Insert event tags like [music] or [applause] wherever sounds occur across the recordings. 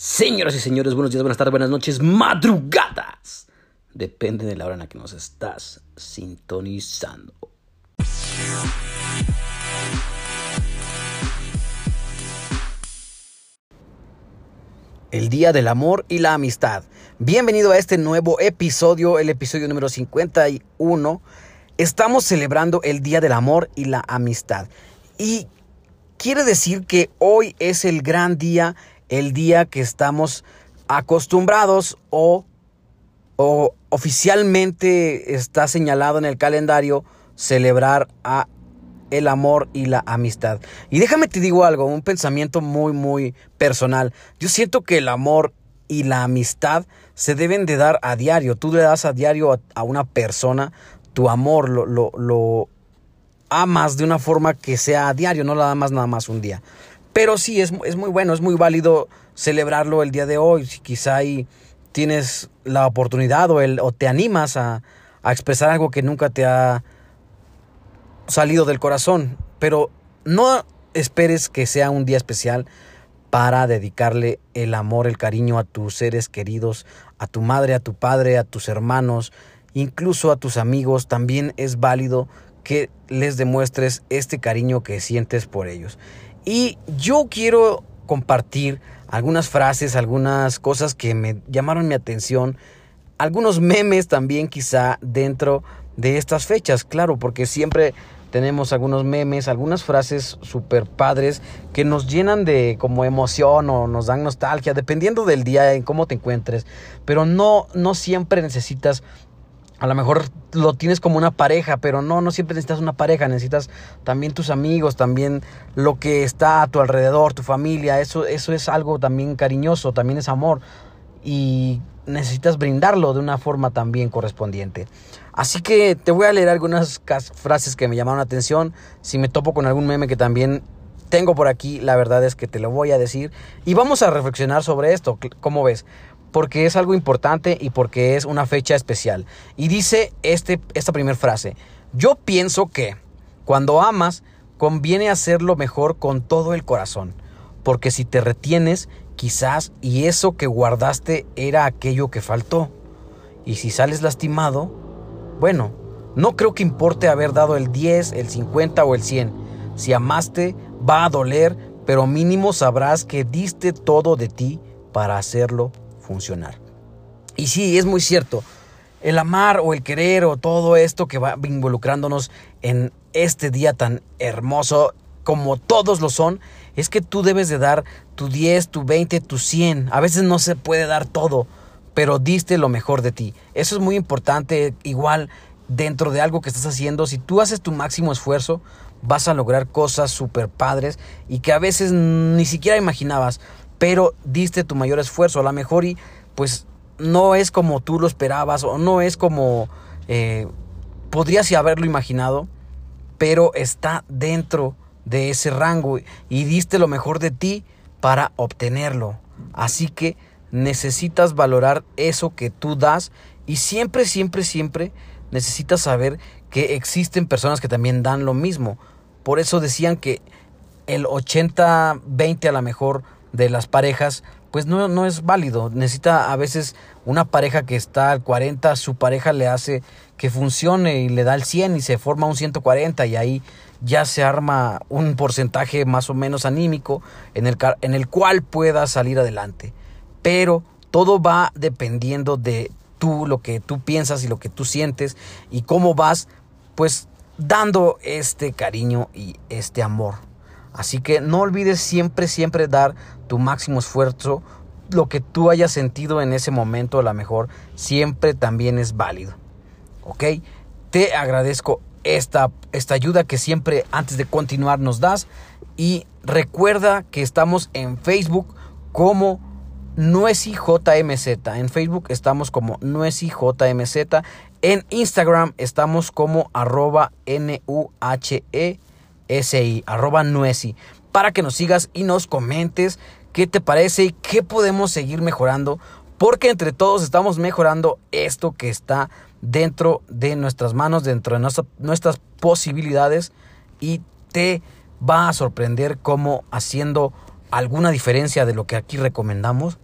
Señoras y señores, buenos días, buenas tardes, buenas noches, madrugadas. Depende de la hora en la que nos estás sintonizando. El Día del Amor y la Amistad. Bienvenido a este nuevo episodio, el episodio número 51. Estamos celebrando el Día del Amor y la Amistad. Y quiere decir que hoy es el gran día el día que estamos acostumbrados o, o oficialmente está señalado en el calendario celebrar a el amor y la amistad. Y déjame te digo algo, un pensamiento muy muy personal. Yo siento que el amor y la amistad se deben de dar a diario. Tú le das a diario a, una persona tu amor, lo, lo, lo, amas de una forma que sea a diario, no la amas nada más un día. Pero sí, es, es muy bueno, es muy válido celebrarlo el día de hoy. Si quizá ahí tienes la oportunidad o, el, o te animas a, a expresar algo que nunca te ha salido del corazón. Pero no esperes que sea un día especial para dedicarle el amor, el cariño a tus seres queridos, a tu madre, a tu padre, a tus hermanos, incluso a tus amigos. También es válido que les demuestres este cariño que sientes por ellos. Y yo quiero compartir algunas frases, algunas cosas que me llamaron mi atención, algunos memes también quizá dentro de estas fechas, claro, porque siempre tenemos algunos memes, algunas frases super padres que nos llenan de como emoción o nos dan nostalgia, dependiendo del día en cómo te encuentres, pero no, no siempre necesitas a lo mejor lo tienes como una pareja, pero no, no siempre necesitas una pareja, necesitas también tus amigos, también lo que está a tu alrededor, tu familia, eso, eso es algo también cariñoso, también es amor y necesitas brindarlo de una forma también correspondiente. Así que te voy a leer algunas frases que me llamaron la atención, si me topo con algún meme que también tengo por aquí, la verdad es que te lo voy a decir y vamos a reflexionar sobre esto, ¿cómo ves? Porque es algo importante y porque es una fecha especial. Y dice este, esta primera frase, yo pienso que cuando amas conviene hacerlo mejor con todo el corazón, porque si te retienes, quizás y eso que guardaste era aquello que faltó. Y si sales lastimado, bueno, no creo que importe haber dado el 10, el 50 o el 100. Si amaste, va a doler, pero mínimo sabrás que diste todo de ti para hacerlo funcionar. Y sí, es muy cierto. El amar o el querer o todo esto que va involucrándonos en este día tan hermoso como todos lo son, es que tú debes de dar tu 10, tu 20, tu 100. A veces no se puede dar todo, pero diste lo mejor de ti. Eso es muy importante, igual dentro de algo que estás haciendo. Si tú haces tu máximo esfuerzo, vas a lograr cosas súper padres y que a veces ni siquiera imaginabas pero diste tu mayor esfuerzo. A lo mejor y pues no es como tú lo esperabas o no es como eh, podrías haberlo imaginado, pero está dentro de ese rango y diste lo mejor de ti para obtenerlo. Así que necesitas valorar eso que tú das y siempre, siempre, siempre necesitas saber que existen personas que también dan lo mismo. Por eso decían que el 80-20 a lo mejor de las parejas, pues no, no es válido. Necesita a veces una pareja que está al 40, su pareja le hace que funcione y le da el 100 y se forma un 140 y ahí ya se arma un porcentaje más o menos anímico en el, en el cual pueda salir adelante. Pero todo va dependiendo de tú, lo que tú piensas y lo que tú sientes y cómo vas pues dando este cariño y este amor. Así que no olvides siempre, siempre dar tu máximo esfuerzo. Lo que tú hayas sentido en ese momento, a lo mejor, siempre también es válido. ¿Ok? Te agradezco esta, esta ayuda que siempre antes de continuar nos das. Y recuerda que estamos en Facebook como Nuesi JMZ. En Facebook estamos como Nuesi JMZ. En Instagram estamos como arroba N-U-H-E SI, arroba Nuesi, para que nos sigas y nos comentes qué te parece y qué podemos seguir mejorando, porque entre todos estamos mejorando esto que está dentro de nuestras manos, dentro de nuestras posibilidades y te va a sorprender cómo haciendo alguna diferencia de lo que aquí recomendamos,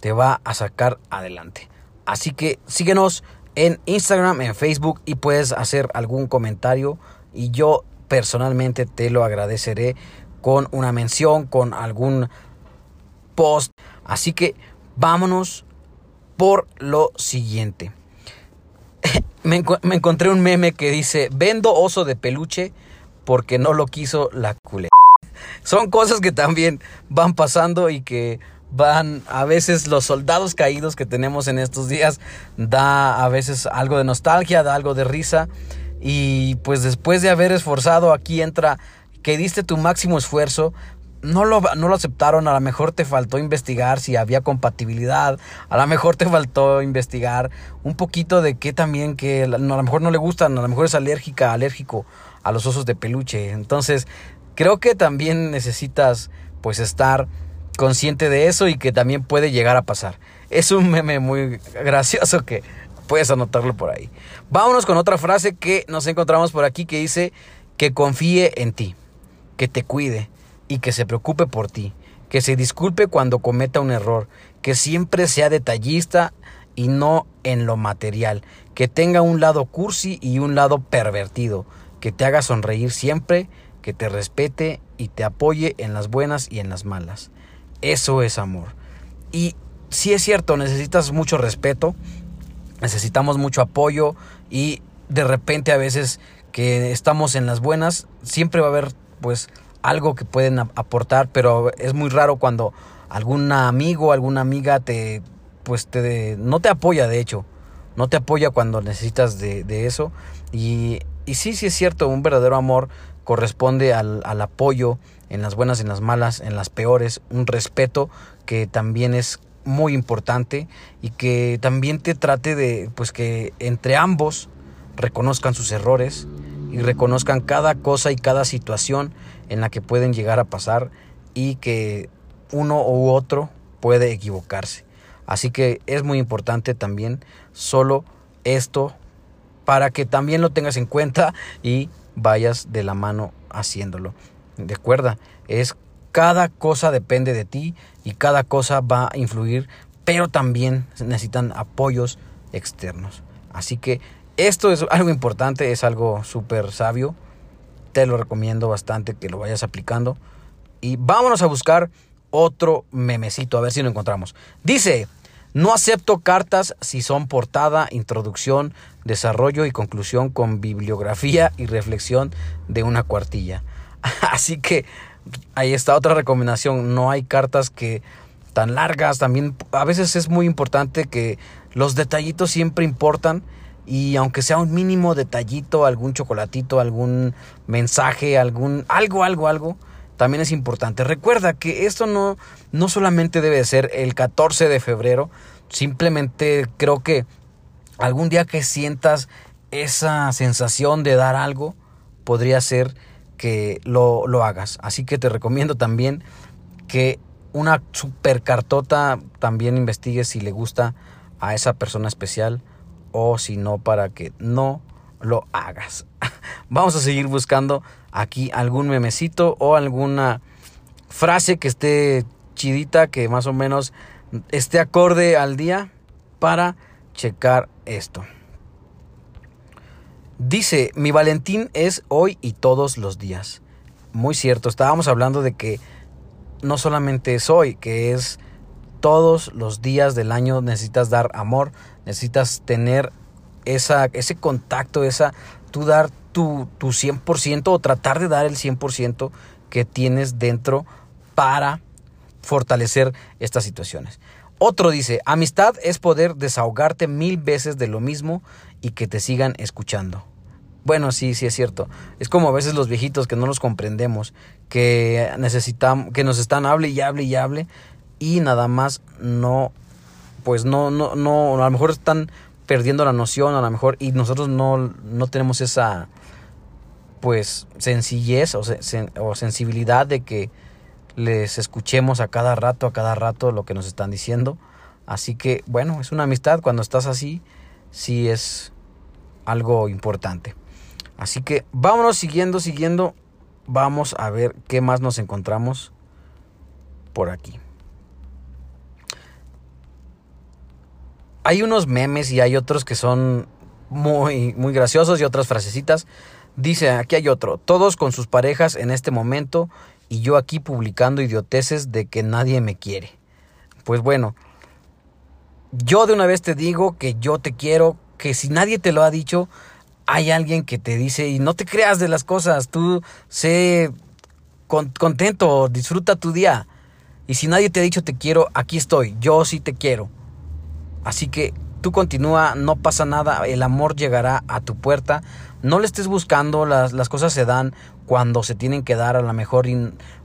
te va a sacar adelante. Así que síguenos en Instagram, en Facebook y puedes hacer algún comentario y yo personalmente te lo agradeceré con una mención, con algún post. Así que vámonos por lo siguiente. [laughs] me, encontré un meme que dice, vendo oso de peluche porque no lo quiso la culé. [laughs] Son cosas que también van pasando y que van a veces los soldados caídos que tenemos en estos días da a veces algo de nostalgia, da algo de risa y pues después de haber esforzado aquí entra que diste tu máximo esfuerzo, no lo, no lo aceptaron, a lo mejor te faltó investigar si había compatibilidad, a lo mejor te faltó investigar un poquito de qué también que a lo mejor no le gustan, a lo mejor es alérgica, alérgico a los osos de peluche. Entonces, creo que también necesitas pues estar consciente de eso y que también puede llegar a pasar. Es un meme muy gracioso que puedes anotarlo por ahí. Vámonos con otra frase que nos encontramos por aquí que dice que confíe en ti, que te cuide y que se preocupe por ti, que se disculpe cuando cometa un error, que siempre sea detallista y no en lo material, que tenga un lado cursi y un lado pervertido, que te haga sonreír siempre, que te respete y te apoye en las buenas y en las malas. Eso es amor. Y si es cierto, necesitas mucho respeto, necesitamos mucho apoyo y de repente a veces que estamos en las buenas, siempre va a haber pues algo que pueden aportar, pero es muy raro cuando algún amigo, alguna amiga te pues te no te apoya de hecho, no te apoya cuando necesitas de, eso. Y, y sí, sí es cierto, un verdadero amor corresponde al, al apoyo en las buenas, en las malas, en las peores, un respeto que también es muy importante y que también te trate de pues que entre ambos reconozcan sus errores y reconozcan cada cosa y cada situación en la que pueden llegar a pasar y que uno u otro puede equivocarse. Así que es muy importante también solo esto para que también lo tengas en cuenta y vayas de la mano haciéndolo. Recuerda, es cada cosa depende de ti y cada cosa va a influir, pero también necesitan apoyos externos. Así que esto es algo importante, es algo súper sabio. Te lo recomiendo bastante que lo vayas aplicando. Y vámonos a buscar otro memecito, a ver si lo encontramos. Dice, no acepto cartas si son portada, introducción, desarrollo y conclusión con bibliografía y reflexión de una cuartilla. [laughs] Así que ahí está otra recomendación. No hay cartas que tan largas. También a veces es muy importante que los detallitos siempre importan. Y aunque sea un mínimo detallito, algún chocolatito, algún mensaje, algún algo, algo, algo, también es importante. Recuerda que esto no, no solamente debe ser el 14 de febrero, simplemente creo que algún día que sientas esa sensación de dar algo, podría ser que lo, lo hagas. Así que te recomiendo también que una super cartota también investigues si le gusta a esa persona especial o si no para que no lo hagas. [laughs] Vamos a seguir buscando aquí algún memecito o alguna frase que esté chidita, que más o menos esté acorde al día para checar esto. Dice, mi Valentín es hoy y todos los días. Muy cierto, estábamos hablando de que no solamente es hoy, que es todos los días del año necesitas dar amor, necesitas tener esa, ese contacto, esa, tú dar tu, tu 100% o tratar de dar el 100% que tienes dentro para fortalecer estas situaciones. Otro dice, amistad es poder desahogarte mil veces de lo mismo y que te sigan escuchando. Bueno, sí, sí es cierto. Es como a veces los viejitos que no los comprendemos, que necesitamos, que nos están hable y hable y hable y nada más no, pues no, no, no, a lo mejor están perdiendo la noción, a lo mejor, y nosotros no, no tenemos esa, pues, sencillez o, o sensibilidad de que les escuchemos a cada rato, a cada rato lo que nos están diciendo. Así que, bueno, es una amistad. Cuando estás así, sí es algo importante. Así que vámonos siguiendo, siguiendo. Vamos a ver qué más nos encontramos por aquí. hay unos memes y hay otros que son muy, muy graciosos y otras frasecitas. Dice, aquí hay otro, todos con sus parejas en este momento y yo aquí publicando idioteces de que nadie me quiere. Pues bueno, yo de una vez te digo que yo te quiero, que si nadie te lo ha dicho, hay alguien que te dice y no te creas de las cosas, tú sé contento, disfruta tu día. Y si nadie te ha dicho te quiero, aquí estoy, yo sí te quiero. Así que tú continúa, no pasa nada, el amor llegará a tu puerta. No le estés buscando, las, las cosas se dan cuando se tienen que dar, a lo mejor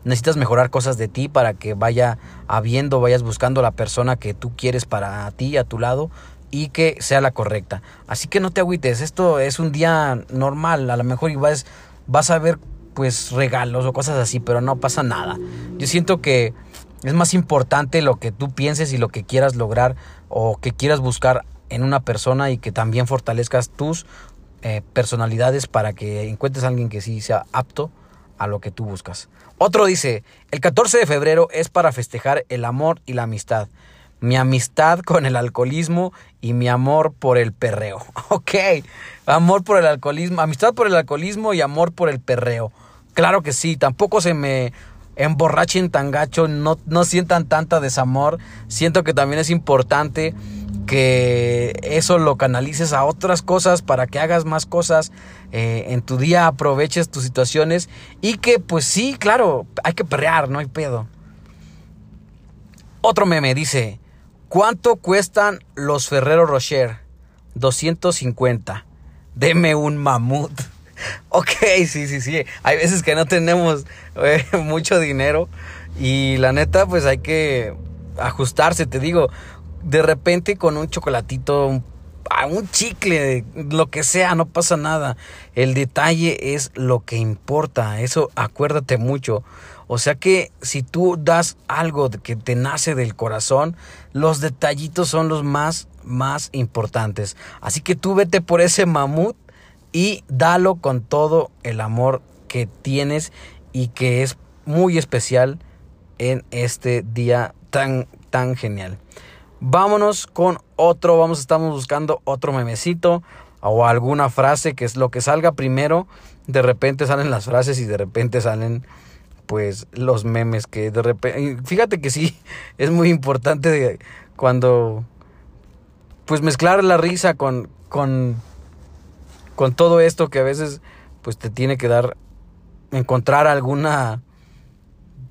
necesitas mejorar cosas de ti para que vaya habiendo, vayas buscando la persona que tú quieres para ti, a tu lado, y que sea la correcta. Así que no te agüites, esto es un día normal, a lo mejor vas, vas a ver pues regalos o cosas así, pero no pasa nada. Yo siento que es más importante lo que tú pienses y lo que quieras lograr o que quieras buscar en una persona y que también fortalezcas tus eh, personalidades para que encuentres a alguien que sí sea apto a lo que tú buscas. Otro dice, el 14 de febrero es para festejar el amor y la amistad. Mi amistad con el alcoholismo y mi amor por el perreo. [laughs] Ok, amor por el alcoholismo, amistad por el alcoholismo y amor por el perreo. Claro que sí, tampoco se me emborrachen tan gacho, no, no sientan tanta desamor. Siento que también es importante que eso lo canalices a otras cosas para que hagas más cosas eh, en tu día, aproveches tus situaciones y que pues sí, claro, hay que perrear, no hay pedo. Otro meme dice, ¿cuánto cuestan los Ferrero Rocher? 250. Deme un mamut. [laughs] Ok, sí, sí, sí. Hay veces que no tenemos eh, [laughs] mucho dinero y la neta, pues hay que ajustarse, te digo. De repente con un chocolatito, un, un chicle, lo que sea, no pasa nada. El detalle es lo que importa. Eso acuérdate mucho. O sea que si tú das algo que te nace del corazón, los detallitos son los más, más importantes. Así que tú vete por ese mamut y dalo con todo el amor que tienes y que es muy especial en este día tan tan genial. Vámonos con otro, vamos estamos buscando otro memecito o alguna frase que es lo que salga primero. De repente salen las frases y de repente salen pues los memes que de repente fíjate que sí [laughs] es muy importante cuando pues mezclar la risa con con con todo esto que a veces pues te tiene que dar encontrar alguna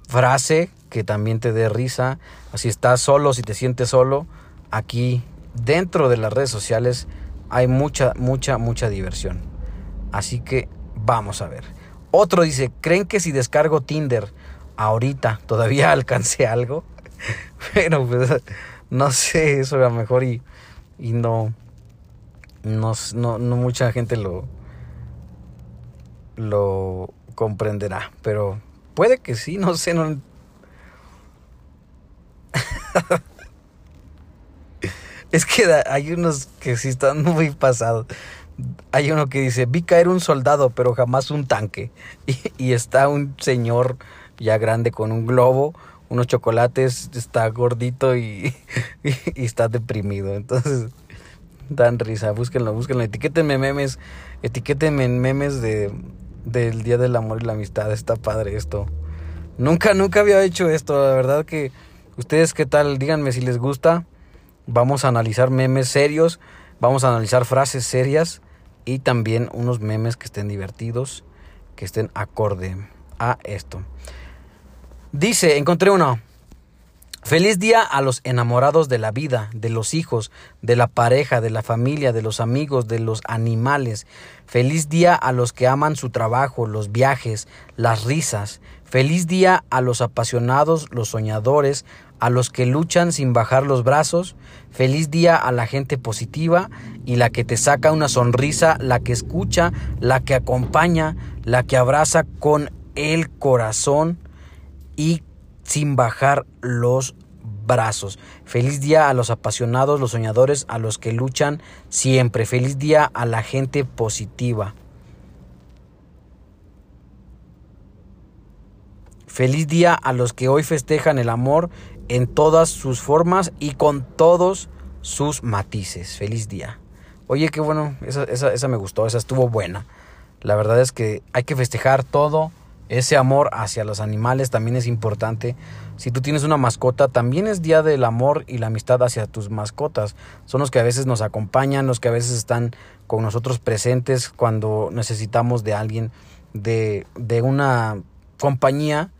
frase que también te dé risa. Si estás solo, si te sientes solo, aquí dentro de las redes sociales hay mucha, mucha, mucha diversión. Así que vamos a ver. Otro dice, ¿creen que si descargo Tinder ahorita todavía [laughs] alcance algo? [laughs] Pero pues no sé, eso a lo mejor y, y no, no, no, mucha gente lo, lo comprenderá, pero puede que sí, no sé, no. [laughs] es que hay unos que sí están muy pasados. Hay uno que dice, vi caer un soldado, pero jamás un tanque. [laughs] Y, está un señor ya grande con un globo, unos chocolates, está gordito y, [laughs] está deprimido. Entonces, dan risa. Búsquenlo, búsquenlo. Etiquétenme memes. Etiquétenme memes de, del Día del Amor y la Amistad. Está padre esto. Nunca, nunca había hecho esto. La verdad que ustedes qué tal. Díganme si les gusta. Vamos a analizar memes serios. Vamos a analizar frases serias. Y también unos memes que estén divertidos. Que estén acorde a esto. Dice, encontré uno. Feliz día a los enamorados de la vida, de los hijos, de la pareja, de la familia, de los amigos, de los animales. Feliz día a los que aman su trabajo, los viajes, las risas. Feliz día a los apasionados, los soñadores, a los que luchan sin bajar los brazos. Feliz día a la gente positiva y la que te saca una sonrisa, la que escucha, la que acompaña, la que abraza con el corazón y sin bajar los brazos. Feliz día a los apasionados, los soñadores, a los que luchan siempre. Feliz día a la gente positiva. Feliz día a los que hoy festejan el amor en todas sus formas y con todos sus matices. Feliz día. Oye, qué bueno, esa, esa, esa me gustó, esa estuvo buena. La verdad es que hay que festejar todo. Ese amor hacia los animales también es importante. Si tú tienes una mascota, también es día del amor y la amistad hacia tus mascotas. Son los que a veces nos acompañan, los que a veces están con nosotros presentes cuando necesitamos de alguien, de, de una compañía.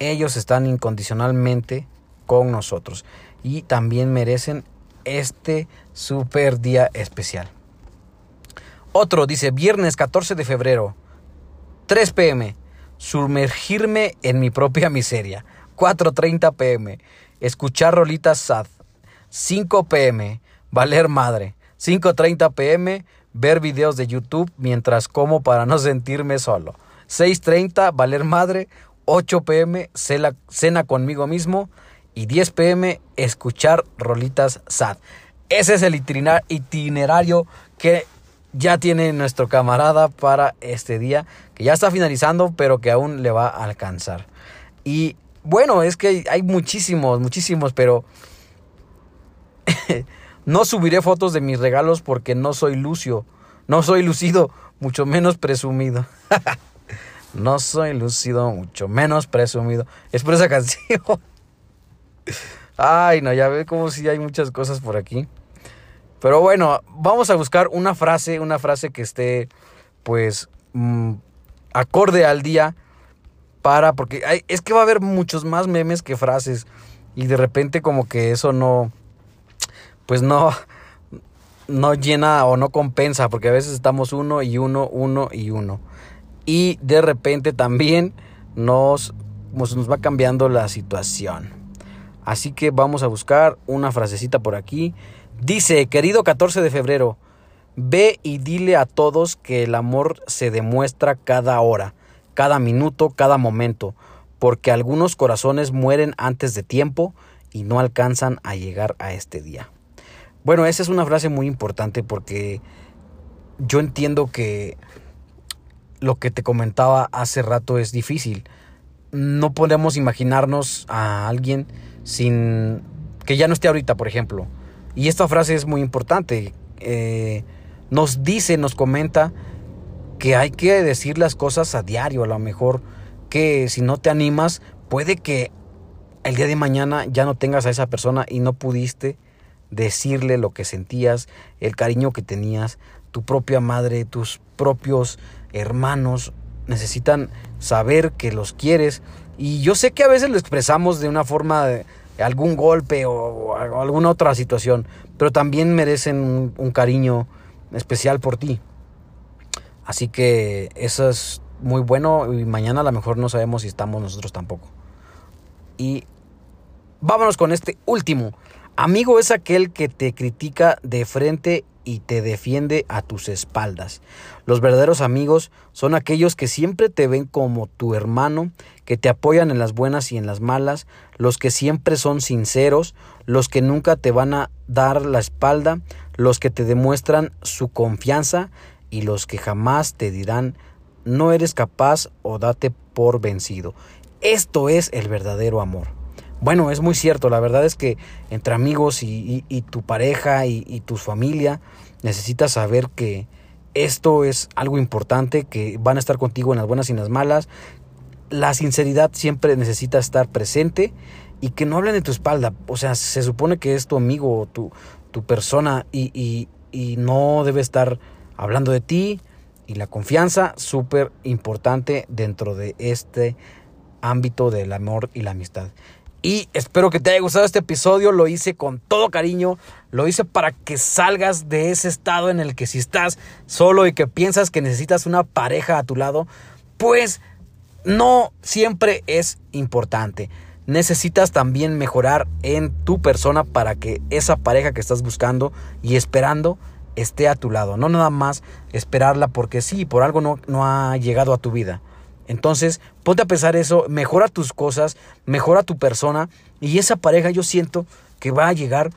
Ellos están incondicionalmente con nosotros y también merecen este super día especial. Otro dice, viernes 14 de febrero, 3 pm, sumergirme en mi propia miseria. 4.30 pm, escuchar rolitas sad. 5 pm, valer madre. 5.30 pm, ver videos de YouTube mientras como para no sentirme solo. 6.30, valer madre. 8 pm, cena, conmigo mismo. Y 10 pm, escuchar rolitas sad. Ese es el itinerario que ya tiene nuestro camarada para este día, que ya está finalizando, pero que aún le va a alcanzar. Y bueno, es que hay muchísimos, muchísimos, pero [laughs] no subiré fotos de mis regalos porque no soy lucio, no soy lucido, mucho menos presumido. [laughs] no soy lucido, mucho menos presumido. Es por esa [laughs] canción. Ay, no, ya ve como si hay muchas cosas por aquí. Pero bueno, vamos a buscar una frase, una frase que esté, pues, mm, acorde al día para, porque hay, es que va a haber muchos más memes que frases y de repente como que eso no, pues no, no llena o no compensa, porque a veces estamos uno y uno, uno y uno. Y de repente también nos, pues, nos va cambiando la situación. Así que vamos a buscar una frasecita por aquí Dice, querido 14 de febrero, ve y dile a todos que el amor se demuestra cada hora, cada minuto, cada momento, porque algunos corazones mueren antes de tiempo y no alcanzan a llegar a este día. Bueno, esa es una frase muy importante porque yo entiendo que lo que te comentaba hace rato es difícil. No podemos imaginarnos a alguien sin que ya no esté ahorita, por ejemplo y esta frase es muy importante. Eh, nos dice, nos comenta que hay que decir las cosas a diario. A lo mejor que si no te animas, puede que el día de mañana ya no tengas a esa persona y no pudiste decirle lo que sentías, el cariño que tenías, tu propia madre, tus propios hermanos necesitan saber que los quieres. Y yo sé que a veces lo expresamos de una forma de, algún golpe o, alguna otra situación, pero también merecen un, cariño especial por ti. Así que eso es muy bueno y mañana a lo mejor no sabemos si estamos nosotros tampoco. Y vámonos con este último. Amigo es aquel que te critica de frente y te defiende a tus espaldas. Los verdaderos amigos son aquellos que siempre te ven como tu hermano, que te apoyan en las buenas y en las malas, los que siempre son sinceros, los que nunca te van a dar la espalda, los que te demuestran su confianza y los que jamás te dirán no eres capaz o date por vencido. Esto es el verdadero amor. Bueno, es muy cierto, la verdad es que entre amigos y, tu pareja y, y tu familia necesitas saber que esto es algo importante, que van a estar contigo en las buenas y en las malas. La sinceridad siempre necesita estar presente y que no hablen de tu espalda. O sea, se supone que es tu amigo o tu, persona y, y, y no debe estar hablando de ti. Y la confianza, súper importante dentro de este ámbito del amor y la amistad. Y espero que te haya gustado este episodio. Lo hice con todo cariño. Lo hice para que salgas de ese estado en el que si estás solo y que piensas que necesitas una pareja a tu lado, pues no siempre es importante. Necesitas también mejorar en tu persona para que esa pareja que estás buscando y esperando esté a tu lado. No nada más esperarla porque sí, por algo no, no ha llegado a tu vida. Entonces, ponte a pensar eso, mejora tus cosas, mejora tu persona y esa pareja yo siento que va a llegar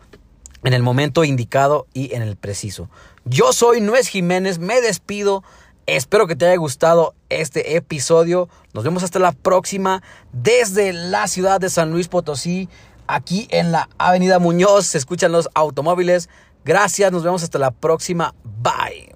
en el momento indicado y en el preciso. Yo soy Nuez Jiménez, me despido. Espero que te haya gustado este episodio. Nos vemos hasta la próxima desde la ciudad de San Luis Potosí. aquí en la Avenida Muñoz. Se escuchan los automóviles. Gracias, nos vemos hasta la próxima. Bye.